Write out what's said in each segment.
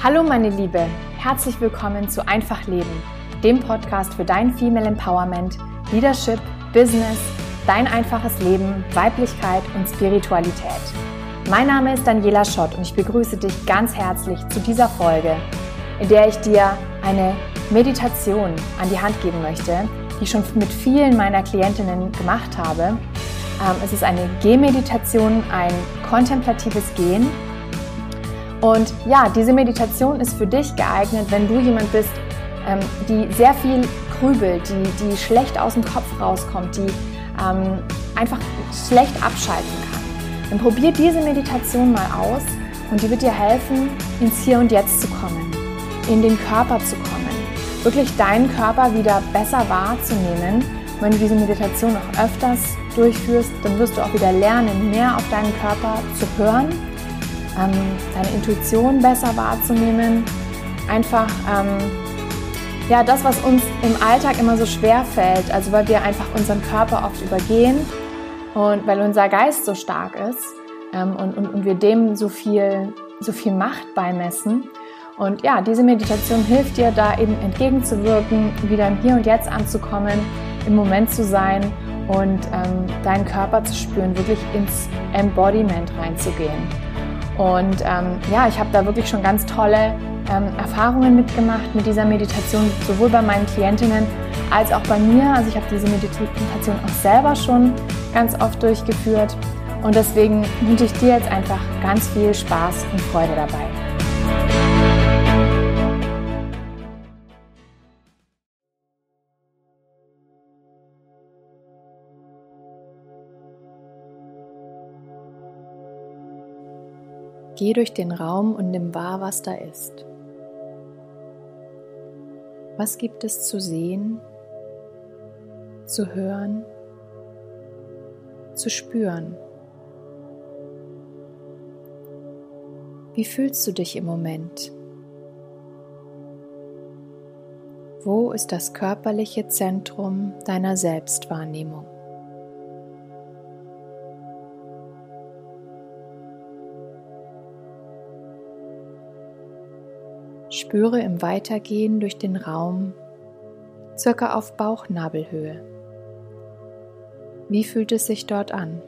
Hallo meine Liebe, herzlich willkommen zu Einfach Leben, dem Podcast für dein Female Empowerment, Leadership, Business, dein einfaches Leben, Weiblichkeit und Spiritualität. Mein Name ist Daniela Schott und ich begrüße dich ganz herzlich zu dieser Folge, in der ich dir eine Meditation an die Hand geben möchte, die ich schon mit vielen meiner Klientinnen gemacht habe. Ähm, es ist eine Gehmeditation, ein kontemplatives Gehen und ja, diese Meditation ist für dich geeignet, wenn du jemand bist, ähm, die sehr viel grübelt, die, die schlecht aus dem Kopf rauskommt, die ähm, einfach schlecht abschalten kann. Dann probier diese Meditation mal aus und die wird dir helfen, ins Hier und Jetzt zu kommen, in den Körper zu kommen, wirklich deinen Körper wieder besser wahrzunehmen. Wenn du diese Meditation auch öfters durchführst, dann wirst du auch wieder lernen, mehr auf deinen Körper zu hören ähm, deine Intuition besser wahrzunehmen. Einfach ähm, ja, das, was uns im Alltag immer so schwer fällt, also weil wir einfach unseren Körper oft übergehen und weil unser Geist so stark ist ähm, und, und, und wir dem so viel, so viel Macht beimessen. Und ja, diese Meditation hilft dir da eben entgegenzuwirken, wieder im Hier und Jetzt anzukommen, im Moment zu sein und ähm, deinen Körper zu spüren, wirklich ins Embodiment reinzugehen. Und ähm, ja, ich habe da wirklich schon ganz tolle ähm, Erfahrungen mitgemacht mit dieser Meditation, sowohl bei meinen Klientinnen als auch bei mir. Also ich habe diese Meditation auch selber schon ganz oft durchgeführt. Und deswegen wünsche ich dir jetzt einfach ganz viel Spaß und Freude dabei. Geh durch den Raum und nimm wahr, was da ist. Was gibt es zu sehen, zu hören, zu spüren? Wie fühlst du dich im Moment? Wo ist das körperliche Zentrum deiner Selbstwahrnehmung? Spüre im Weitergehen durch den Raum circa auf Bauchnabelhöhe. Wie fühlt es sich dort an?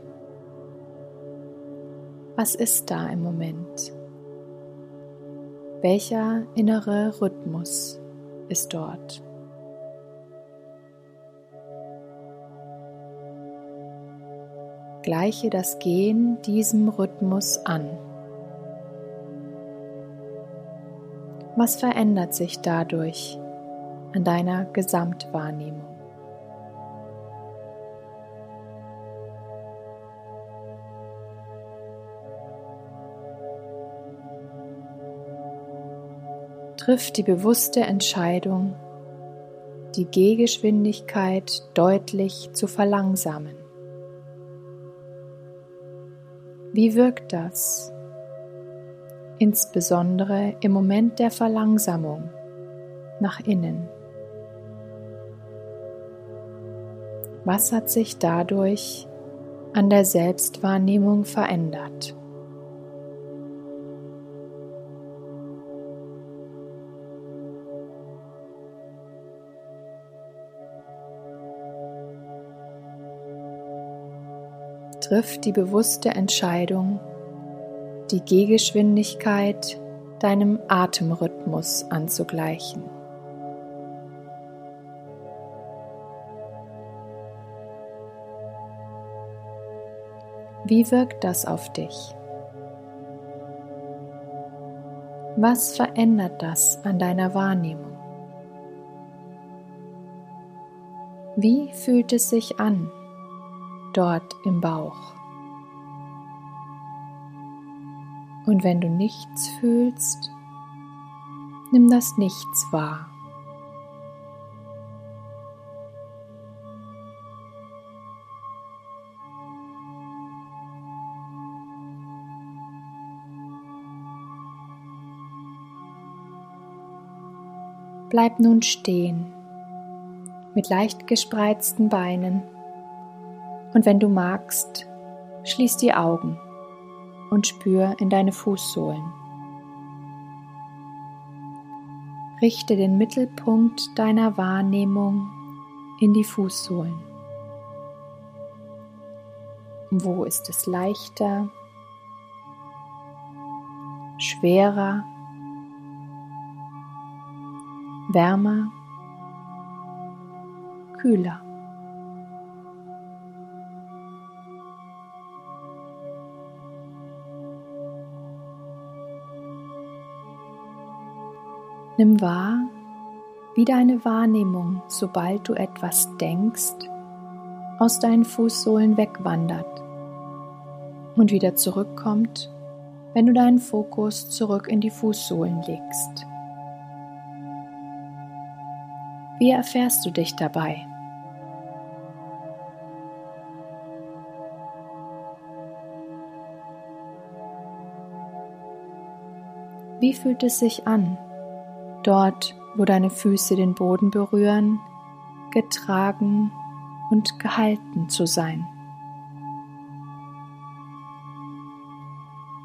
Was ist da im Moment? Welcher innere Rhythmus ist dort? Gleiche das Gehen diesem Rhythmus an. Was verändert sich dadurch an deiner Gesamtwahrnehmung? Triff die bewusste Entscheidung, die Gehgeschwindigkeit deutlich zu verlangsamen. Wie wirkt das insbesondere im Moment der Verlangsamung nach innen. Was hat sich dadurch an der Selbstwahrnehmung verändert? Triff die bewusste Entscheidung, die Gehgeschwindigkeit deinem Atemrhythmus anzugleichen. Wie wirkt das auf dich? Was verändert das an deiner Wahrnehmung? Wie fühlt es sich an dort im Bauch? Und wenn du nichts fühlst, nimm das Nichts wahr. Bleib nun stehen mit leicht gespreizten Beinen und wenn du magst, schließ die Augen und spür in deine Fußsohlen. Richte den Mittelpunkt deiner Wahrnehmung in die Fußsohlen. Wo ist es leichter, schwerer, wärmer, kühler? Nimm wahr, wie deine Wahrnehmung, sobald du etwas denkst, aus deinen Fußsohlen wegwandert und wieder zurückkommt, wenn du deinen Fokus zurück in die Fußsohlen legst. Wie erfährst du dich dabei? Wie fühlt es sich an, dort, wo deine Füße den Boden berühren, getragen und gehalten zu sein.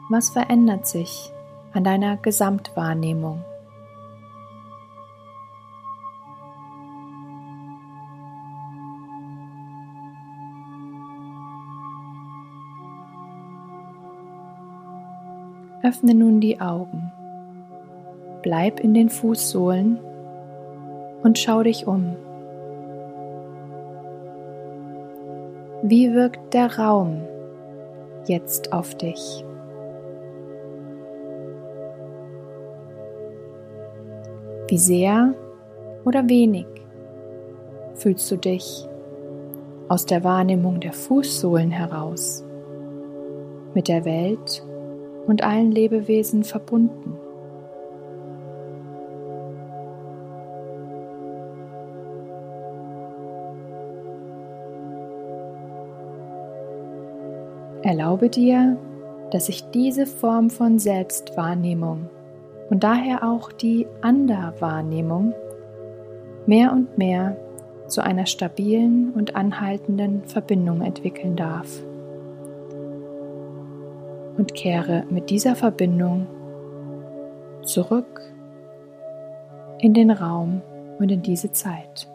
Was verändert sich an deiner Gesamtwahrnehmung? Öffne nun die Augen bleib in den Fußsohlen und schau dich um. Wie wirkt der Raum jetzt auf dich? Wie sehr oder wenig fühlst du dich aus der Wahrnehmung der Fußsohlen heraus mit der Welt und allen Lebewesen verbunden? Erlaube dir, dass sich diese Form von Selbstwahrnehmung und daher auch die Anderwahrnehmung mehr und mehr zu einer stabilen und anhaltenden Verbindung entwickeln darf. Und kehre mit dieser Verbindung zurück in den Raum und in diese Zeit.